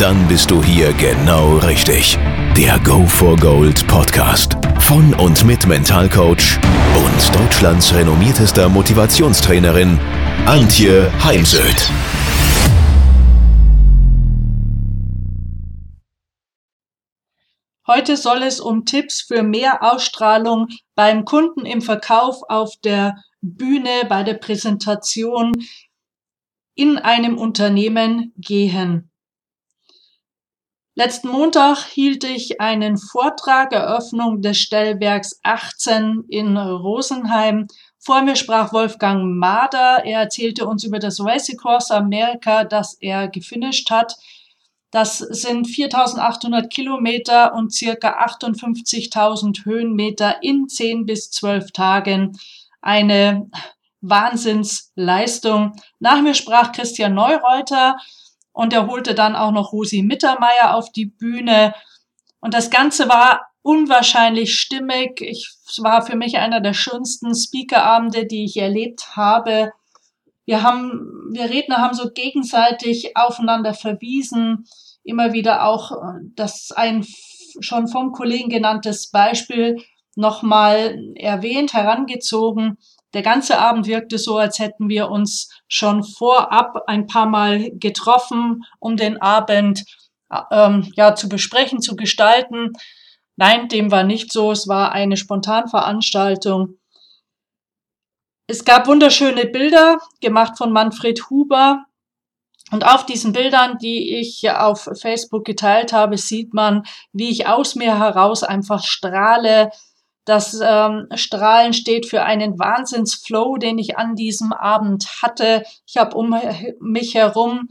Dann bist du hier genau richtig. Der Go for Gold Podcast von und mit Mentalcoach und Deutschlands renommiertester Motivationstrainerin Antje Heimsöth. Heute soll es um Tipps für mehr Ausstrahlung beim Kunden im Verkauf auf der Bühne, bei der Präsentation in einem Unternehmen gehen. Letzten Montag hielt ich einen Vortrag Eröffnung des Stellwerks 18 in Rosenheim. Vor mir sprach Wolfgang Mader. Er erzählte uns über das Race Across America, das er gefinisht hat. Das sind 4800 Kilometer und circa 58.000 Höhenmeter in 10 bis 12 Tagen. Eine Wahnsinnsleistung. Nach mir sprach Christian Neureuter und er holte dann auch noch Rosi Mittermeier auf die Bühne. Und das Ganze war unwahrscheinlich stimmig. Ich, es war für mich einer der schönsten Speakerabende, die ich erlebt habe. Wir haben, wir Redner haben so gegenseitig aufeinander verwiesen, immer wieder auch das ein schon vom Kollegen genanntes Beispiel nochmal erwähnt, herangezogen. Der ganze Abend wirkte so, als hätten wir uns schon vorab ein paar Mal getroffen, um den Abend ähm, ja zu besprechen, zu gestalten. Nein, dem war nicht so. Es war eine Spontanveranstaltung. Es gab wunderschöne Bilder, gemacht von Manfred Huber. Und auf diesen Bildern, die ich auf Facebook geteilt habe, sieht man, wie ich aus mir heraus einfach strahle. Das ähm, Strahlen steht für einen Wahnsinnsflow, den ich an diesem Abend hatte. Ich habe um mich herum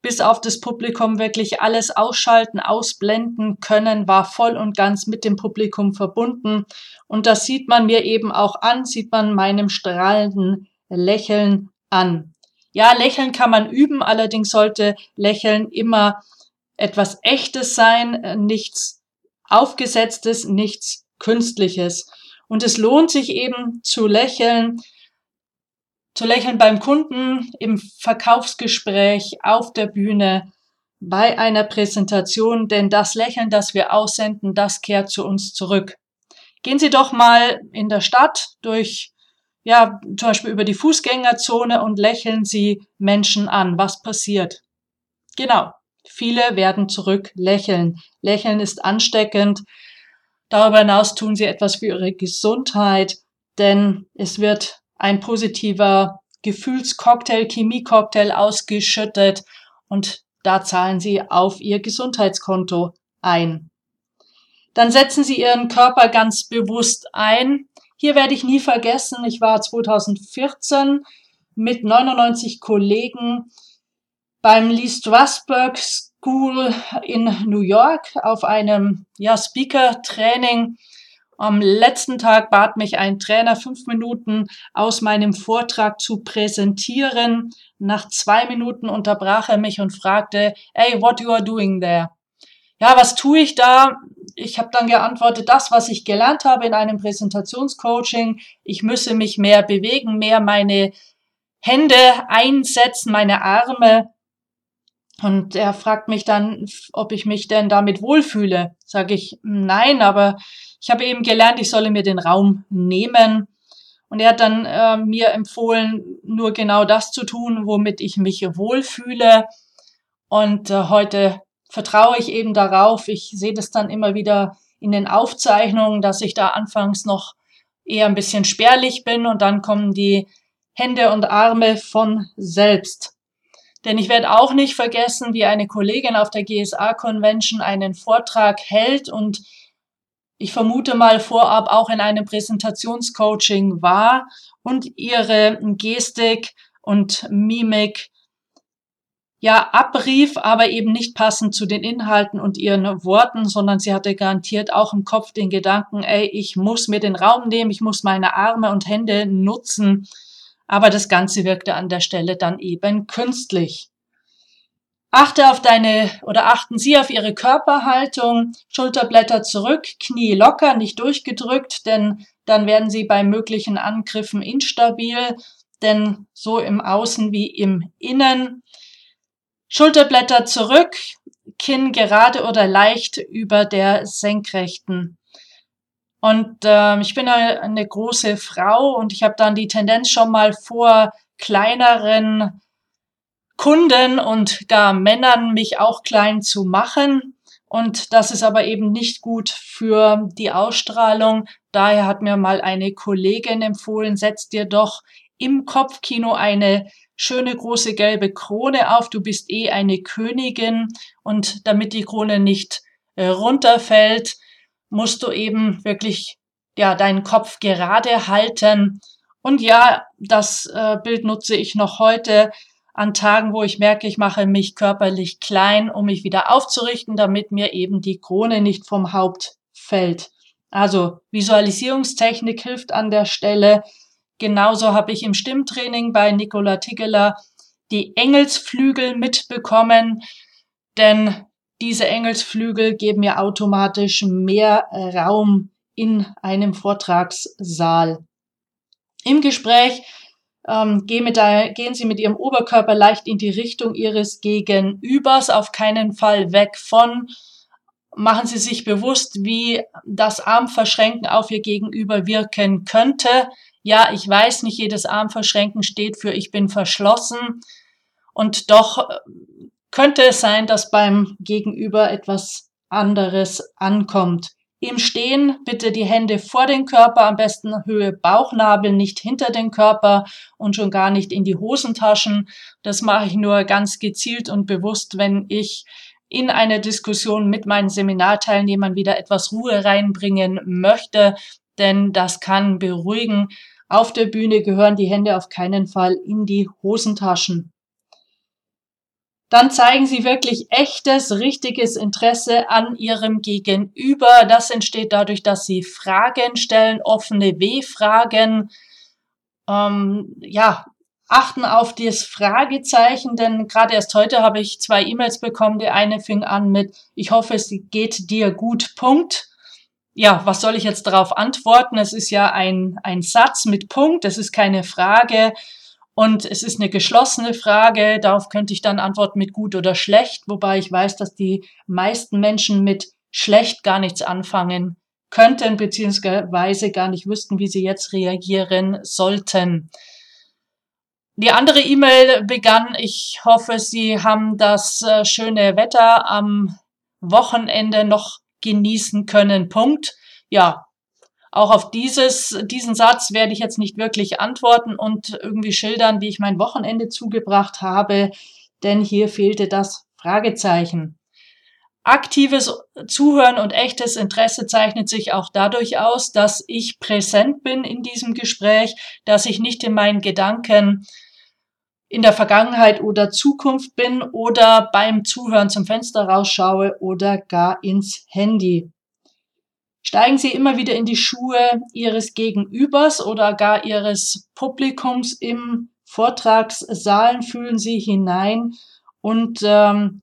bis auf das Publikum wirklich alles ausschalten, ausblenden können, war voll und ganz mit dem Publikum verbunden. Und das sieht man mir eben auch an, sieht man meinem strahlenden Lächeln an. Ja, Lächeln kann man üben, allerdings sollte Lächeln immer etwas Echtes sein, nichts Aufgesetztes, nichts Künstliches. Und es lohnt sich eben zu lächeln, zu lächeln beim Kunden, im Verkaufsgespräch, auf der Bühne, bei einer Präsentation, denn das Lächeln, das wir aussenden, das kehrt zu uns zurück. Gehen Sie doch mal in der Stadt durch, ja, zum Beispiel über die Fußgängerzone und lächeln Sie Menschen an. Was passiert? Genau. Viele werden zurück lächeln. Lächeln ist ansteckend. Darüber hinaus tun Sie etwas für Ihre Gesundheit, denn es wird ein positiver Gefühlscocktail, Chemiecocktail ausgeschüttet und da zahlen Sie auf Ihr Gesundheitskonto ein. Dann setzen Sie Ihren Körper ganz bewusst ein. Hier werde ich nie vergessen, ich war 2014 mit 99 Kollegen beim Lee Strasberg School in New York auf einem ja, Speaker-Training am letzten Tag bat mich ein Trainer, fünf Minuten aus meinem Vortrag zu präsentieren. Nach zwei Minuten unterbrach er mich und fragte, hey, what you are doing there? Ja, was tue ich da? Ich habe dann geantwortet, das, was ich gelernt habe in einem Präsentationscoaching. Ich müsse mich mehr bewegen, mehr meine Hände einsetzen, meine Arme. Und er fragt mich dann, ob ich mich denn damit wohlfühle. Sage ich, nein, aber ich habe eben gelernt, ich solle mir den Raum nehmen. Und er hat dann äh, mir empfohlen, nur genau das zu tun, womit ich mich wohlfühle. Und äh, heute vertraue ich eben darauf. Ich sehe das dann immer wieder in den Aufzeichnungen, dass ich da anfangs noch eher ein bisschen spärlich bin und dann kommen die Hände und Arme von selbst. Denn ich werde auch nicht vergessen, wie eine Kollegin auf der GSA-Convention einen Vortrag hält und ich vermute mal vorab auch in einem Präsentationscoaching war und ihre Gestik und Mimik ja abrief, aber eben nicht passend zu den Inhalten und ihren Worten, sondern sie hatte garantiert auch im Kopf den Gedanken, ey, ich muss mir den Raum nehmen, ich muss meine Arme und Hände nutzen. Aber das Ganze wirkte an der Stelle dann eben künstlich. Achte auf deine oder achten Sie auf Ihre Körperhaltung, Schulterblätter zurück, Knie locker, nicht durchgedrückt, denn dann werden Sie bei möglichen Angriffen instabil, denn so im Außen wie im Innen. Schulterblätter zurück, Kinn gerade oder leicht über der senkrechten. Und äh, ich bin eine, eine große Frau und ich habe dann die Tendenz schon mal vor kleineren Kunden und gar Männern mich auch klein zu machen. Und das ist aber eben nicht gut für die Ausstrahlung. Daher hat mir mal eine Kollegin empfohlen, setz dir doch im Kopfkino eine schöne große gelbe Krone auf. Du bist eh eine Königin und damit die Krone nicht äh, runterfällt, musst du eben wirklich ja deinen Kopf gerade halten. Und ja, das äh, Bild nutze ich noch heute an Tagen, wo ich merke, ich mache mich körperlich klein, um mich wieder aufzurichten, damit mir eben die Krone nicht vom Haupt fällt. Also Visualisierungstechnik hilft an der Stelle. Genauso habe ich im Stimmtraining bei Nicola Tigeler die Engelsflügel mitbekommen, denn diese Engelsflügel geben mir automatisch mehr Raum in einem Vortragssaal. Im Gespräch ähm, gehen Sie mit Ihrem Oberkörper leicht in die Richtung Ihres Gegenübers, auf keinen Fall weg von. Machen Sie sich bewusst, wie das Armverschränken auf Ihr Gegenüber wirken könnte. Ja, ich weiß, nicht jedes Armverschränken steht für ich bin verschlossen. Und doch äh, könnte es sein, dass beim Gegenüber etwas anderes ankommt. Im Stehen bitte die Hände vor den Körper, am besten Höhe Bauchnabel, nicht hinter den Körper und schon gar nicht in die Hosentaschen. Das mache ich nur ganz gezielt und bewusst, wenn ich in eine Diskussion mit meinen Seminarteilnehmern wieder etwas Ruhe reinbringen möchte, denn das kann beruhigen. Auf der Bühne gehören die Hände auf keinen Fall in die Hosentaschen dann zeigen sie wirklich echtes, richtiges Interesse an ihrem Gegenüber. Das entsteht dadurch, dass sie Fragen stellen, offene W-Fragen. Ähm, ja, achten auf das Fragezeichen, denn gerade erst heute habe ich zwei E-Mails bekommen. Der eine fing an mit, ich hoffe, es geht dir gut, Punkt. Ja, was soll ich jetzt darauf antworten? Es ist ja ein, ein Satz mit Punkt, es ist keine Frage. Und es ist eine geschlossene Frage. Darauf könnte ich dann antworten mit gut oder schlecht, wobei ich weiß, dass die meisten Menschen mit schlecht gar nichts anfangen könnten, beziehungsweise gar nicht wüssten, wie sie jetzt reagieren sollten. Die andere E-Mail begann, ich hoffe, Sie haben das äh, schöne Wetter am Wochenende noch genießen können. Punkt. Ja, auch auf dieses, diesen Satz werde ich jetzt nicht wirklich antworten und irgendwie schildern, wie ich mein Wochenende zugebracht habe, denn hier fehlte das Fragezeichen. Aktives Zuhören und echtes Interesse zeichnet sich auch dadurch aus, dass ich präsent bin in diesem Gespräch, dass ich nicht in meinen Gedanken in der Vergangenheit oder Zukunft bin oder beim Zuhören zum Fenster rausschaue oder gar ins Handy. Steigen Sie immer wieder in die Schuhe Ihres Gegenübers oder gar Ihres Publikums im Vortragssaalen, fühlen Sie hinein und ähm,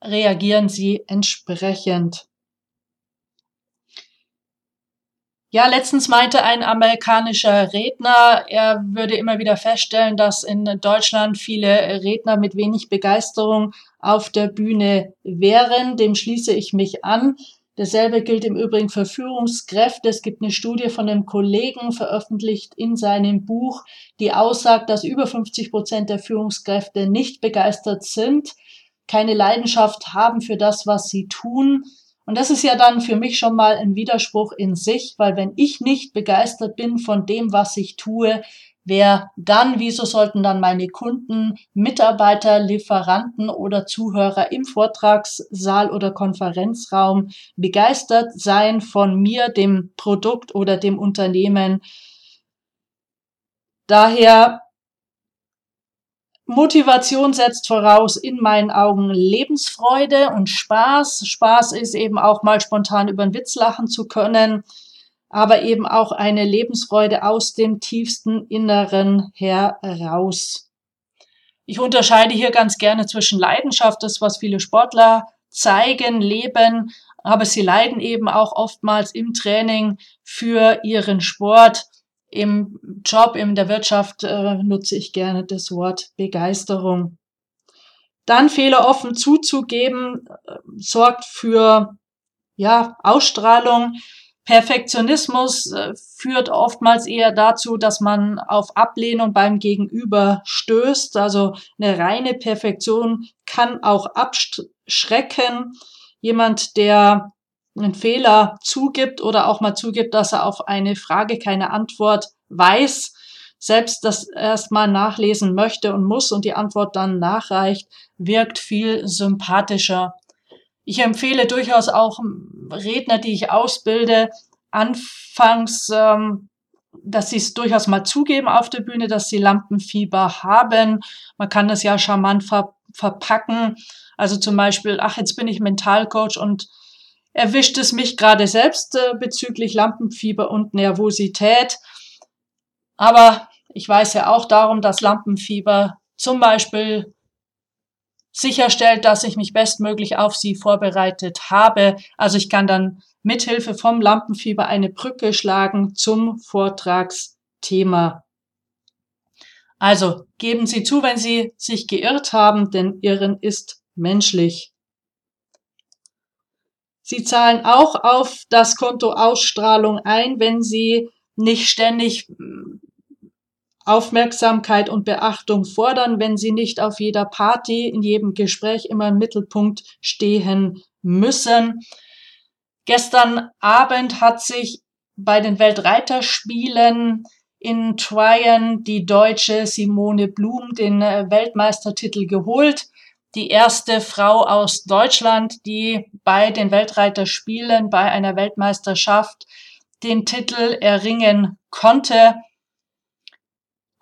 reagieren Sie entsprechend. Ja, letztens meinte ein amerikanischer Redner, er würde immer wieder feststellen, dass in Deutschland viele Redner mit wenig Begeisterung auf der Bühne wären. Dem schließe ich mich an. Dasselbe gilt im Übrigen für Führungskräfte. Es gibt eine Studie von einem Kollegen veröffentlicht in seinem Buch, die aussagt, dass über 50 Prozent der Führungskräfte nicht begeistert sind, keine Leidenschaft haben für das, was sie tun. Und das ist ja dann für mich schon mal ein Widerspruch in sich, weil wenn ich nicht begeistert bin von dem, was ich tue, Wer dann, wieso sollten dann meine Kunden, Mitarbeiter, Lieferanten oder Zuhörer im Vortragssaal oder Konferenzraum begeistert sein von mir, dem Produkt oder dem Unternehmen? Daher Motivation setzt voraus in meinen Augen Lebensfreude und Spaß. Spaß ist eben auch mal spontan über den Witz lachen zu können aber eben auch eine Lebensfreude aus dem tiefsten Inneren heraus. Ich unterscheide hier ganz gerne zwischen Leidenschaft, das was viele Sportler zeigen, leben, aber sie leiden eben auch oftmals im Training für ihren Sport. Im Job, in der Wirtschaft äh, nutze ich gerne das Wort Begeisterung. Dann Fehler offen zuzugeben, äh, sorgt für ja, Ausstrahlung. Perfektionismus äh, führt oftmals eher dazu, dass man auf Ablehnung beim Gegenüber stößt. Also eine reine Perfektion kann auch abschrecken. Jemand, der einen Fehler zugibt oder auch mal zugibt, dass er auf eine Frage keine Antwort weiß, selbst das erstmal nachlesen möchte und muss und die Antwort dann nachreicht, wirkt viel sympathischer. Ich empfehle durchaus auch Redner, die ich ausbilde, anfangs, ähm, dass sie es durchaus mal zugeben auf der Bühne, dass sie Lampenfieber haben. Man kann das ja charmant ver verpacken. Also zum Beispiel, ach, jetzt bin ich Mentalcoach und erwischt es mich gerade selbst äh, bezüglich Lampenfieber und Nervosität. Aber ich weiß ja auch darum, dass Lampenfieber zum Beispiel sicherstellt, dass ich mich bestmöglich auf sie vorbereitet habe. Also ich kann dann mithilfe vom Lampenfieber eine Brücke schlagen zum Vortragsthema. Also geben Sie zu, wenn Sie sich geirrt haben, denn Irren ist menschlich. Sie zahlen auch auf das Konto Ausstrahlung ein, wenn Sie nicht ständig Aufmerksamkeit und Beachtung fordern, wenn sie nicht auf jeder Party, in jedem Gespräch immer im Mittelpunkt stehen müssen. Gestern Abend hat sich bei den Weltreiterspielen in Tryon die deutsche Simone Blum den äh, Weltmeistertitel geholt. Die erste Frau aus Deutschland, die bei den Weltreiterspielen, bei einer Weltmeisterschaft den Titel erringen konnte.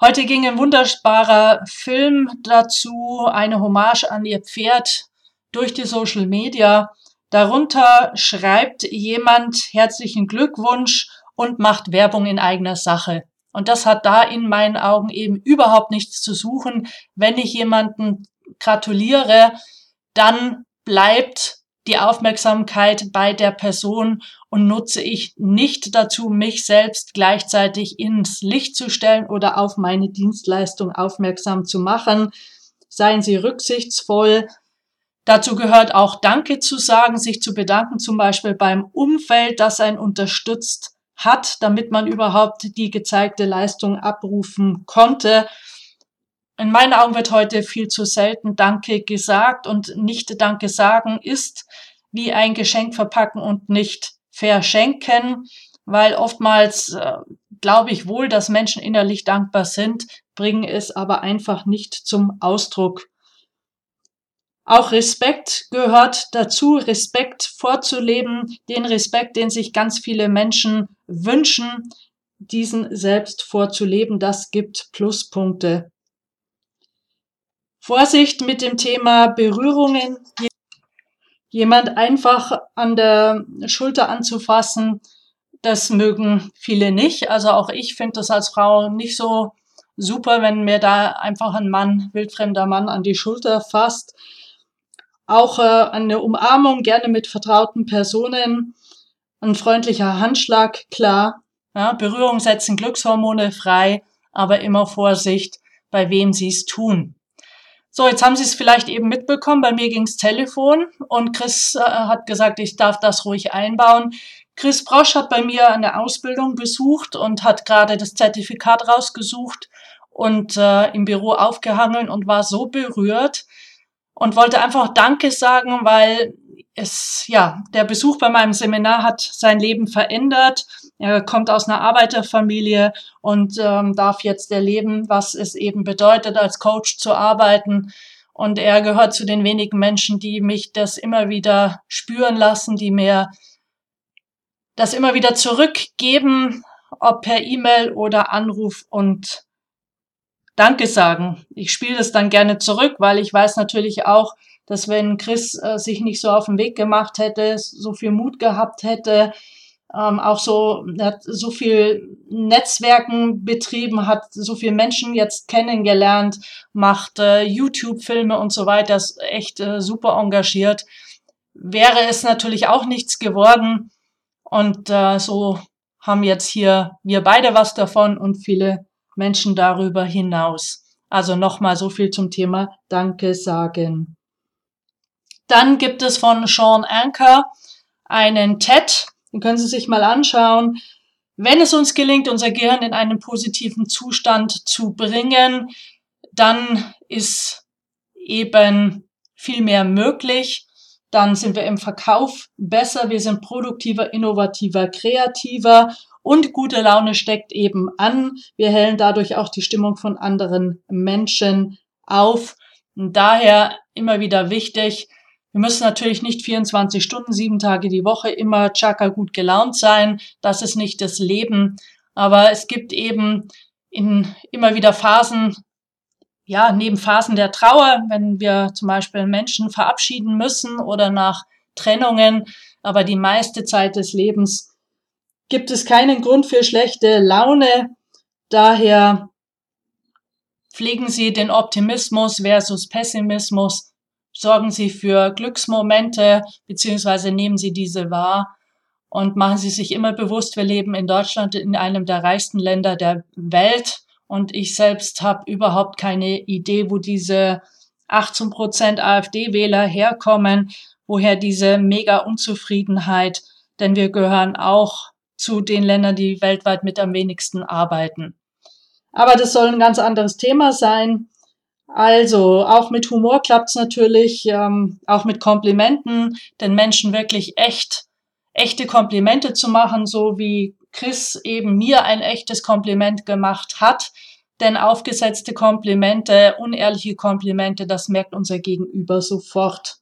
Heute ging ein wunderbarer Film dazu, eine Hommage an ihr Pferd durch die Social Media. Darunter schreibt jemand herzlichen Glückwunsch und macht Werbung in eigener Sache. Und das hat da in meinen Augen eben überhaupt nichts zu suchen. Wenn ich jemanden gratuliere, dann bleibt die Aufmerksamkeit bei der Person und nutze ich nicht dazu, mich selbst gleichzeitig ins Licht zu stellen oder auf meine Dienstleistung aufmerksam zu machen. Seien Sie rücksichtsvoll. Dazu gehört auch Danke zu sagen, sich zu bedanken, zum Beispiel beim Umfeld, das einen unterstützt hat, damit man überhaupt die gezeigte Leistung abrufen konnte. In meinen Augen wird heute viel zu selten Danke gesagt und nicht Danke sagen ist wie ein Geschenk verpacken und nicht verschenken, weil oftmals äh, glaube ich wohl, dass Menschen innerlich dankbar sind, bringen es aber einfach nicht zum Ausdruck. Auch Respekt gehört dazu, Respekt vorzuleben, den Respekt, den sich ganz viele Menschen wünschen, diesen selbst vorzuleben, das gibt Pluspunkte. Vorsicht mit dem Thema Berührungen. Jemand einfach an der Schulter anzufassen, das mögen viele nicht. Also auch ich finde das als Frau nicht so super, wenn mir da einfach ein Mann, wildfremder Mann an die Schulter fasst. Auch äh, eine Umarmung gerne mit vertrauten Personen. Ein freundlicher Handschlag, klar. Ja, Berührung setzen Glückshormone frei, aber immer Vorsicht, bei wem sie es tun. So, jetzt haben Sie es vielleicht eben mitbekommen. Bei mir ging's Telefon und Chris äh, hat gesagt, ich darf das ruhig einbauen. Chris Brosch hat bei mir eine Ausbildung besucht und hat gerade das Zertifikat rausgesucht und äh, im Büro aufgehangen und war so berührt und wollte einfach Danke sagen, weil es, ja, der Besuch bei meinem Seminar hat sein Leben verändert. Er kommt aus einer Arbeiterfamilie und ähm, darf jetzt erleben, was es eben bedeutet, als Coach zu arbeiten. Und er gehört zu den wenigen Menschen, die mich das immer wieder spüren lassen, die mir das immer wieder zurückgeben, ob per E-Mail oder Anruf und Danke sagen. Ich spiele das dann gerne zurück, weil ich weiß natürlich auch, dass wenn Chris äh, sich nicht so auf den Weg gemacht hätte, so viel Mut gehabt hätte, ähm, auch so, hat so viel Netzwerken betrieben, hat so viele Menschen jetzt kennengelernt, macht äh, YouTube-Filme und so weiter, ist echt äh, super engagiert. Wäre es natürlich auch nichts geworden. Und äh, so haben jetzt hier wir beide was davon und viele Menschen darüber hinaus. Also nochmal so viel zum Thema Danke sagen. Dann gibt es von Sean Anker einen TED, den können Sie sich mal anschauen. Wenn es uns gelingt, unser Gehirn in einen positiven Zustand zu bringen, dann ist eben viel mehr möglich. Dann sind wir im Verkauf besser, wir sind produktiver, innovativer, kreativer und gute Laune steckt eben an. Wir hellen dadurch auch die Stimmung von anderen Menschen auf. Und daher immer wieder wichtig, wir müssen natürlich nicht 24 Stunden, sieben Tage die Woche immer chaka gut gelaunt sein. Das ist nicht das Leben. Aber es gibt eben in immer wieder Phasen, ja, neben Phasen der Trauer, wenn wir zum Beispiel Menschen verabschieden müssen oder nach Trennungen, aber die meiste Zeit des Lebens gibt es keinen Grund für schlechte Laune. Daher pflegen Sie den Optimismus versus Pessimismus sorgen Sie für Glücksmomente, beziehungsweise nehmen Sie diese wahr und machen Sie sich immer bewusst, wir leben in Deutschland in einem der reichsten Länder der Welt und ich selbst habe überhaupt keine Idee, wo diese 18 Prozent AfD-Wähler herkommen, woher diese mega Unzufriedenheit, denn wir gehören auch zu den Ländern, die weltweit mit am wenigsten arbeiten. Aber das soll ein ganz anderes Thema sein. Also, auch mit Humor klappt's natürlich, ähm, auch mit Komplimenten, den Menschen wirklich echt, echte Komplimente zu machen, so wie Chris eben mir ein echtes Kompliment gemacht hat. Denn aufgesetzte Komplimente, unehrliche Komplimente, das merkt unser Gegenüber sofort.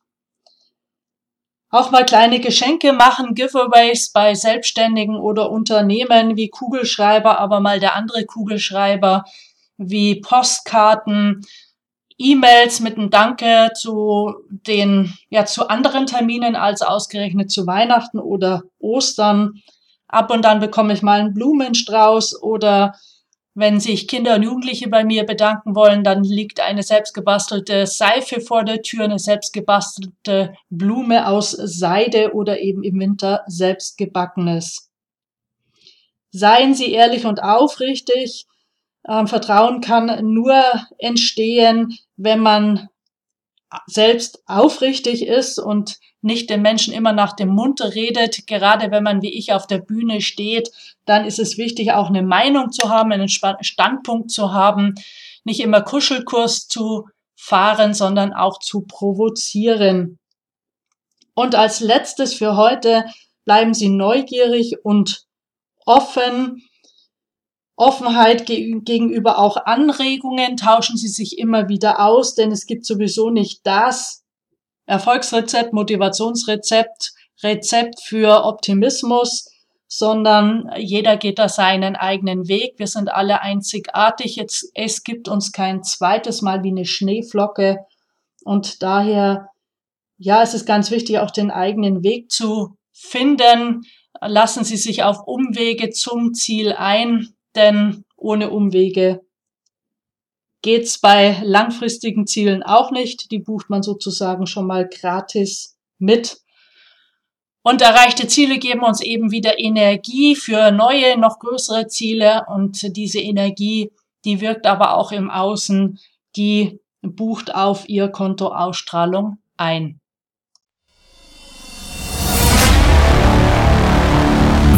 Auch mal kleine Geschenke machen, Giveaways bei Selbstständigen oder Unternehmen wie Kugelschreiber, aber mal der andere Kugelschreiber, wie Postkarten, E-Mails mit einem Danke zu den, ja, zu anderen Terminen als ausgerechnet zu Weihnachten oder Ostern. Ab und dann bekomme ich mal einen Blumenstrauß oder wenn sich Kinder und Jugendliche bei mir bedanken wollen, dann liegt eine selbstgebastelte Seife vor der Tür, eine selbstgebastelte Blume aus Seide oder eben im Winter selbstgebackenes. Seien Sie ehrlich und aufrichtig. Ähm, Vertrauen kann nur entstehen, wenn man selbst aufrichtig ist und nicht den Menschen immer nach dem Mund redet, gerade wenn man wie ich auf der Bühne steht, dann ist es wichtig, auch eine Meinung zu haben, einen Standpunkt zu haben, nicht immer Kuschelkurs zu fahren, sondern auch zu provozieren. Und als letztes für heute bleiben Sie neugierig und offen Offenheit gegenüber auch Anregungen, tauschen Sie sich immer wieder aus, denn es gibt sowieso nicht das Erfolgsrezept, Motivationsrezept, Rezept für Optimismus, sondern jeder geht da seinen eigenen Weg. Wir sind alle einzigartig. Jetzt, es gibt uns kein zweites Mal wie eine Schneeflocke und daher, ja, es ist ganz wichtig, auch den eigenen Weg zu finden. Lassen Sie sich auf Umwege zum Ziel ein denn ohne Umwege geht's bei langfristigen Zielen auch nicht. Die bucht man sozusagen schon mal gratis mit. Und erreichte Ziele geben uns eben wieder Energie für neue, noch größere Ziele. Und diese Energie, die wirkt aber auch im Außen, die bucht auf ihr Konto Ausstrahlung ein.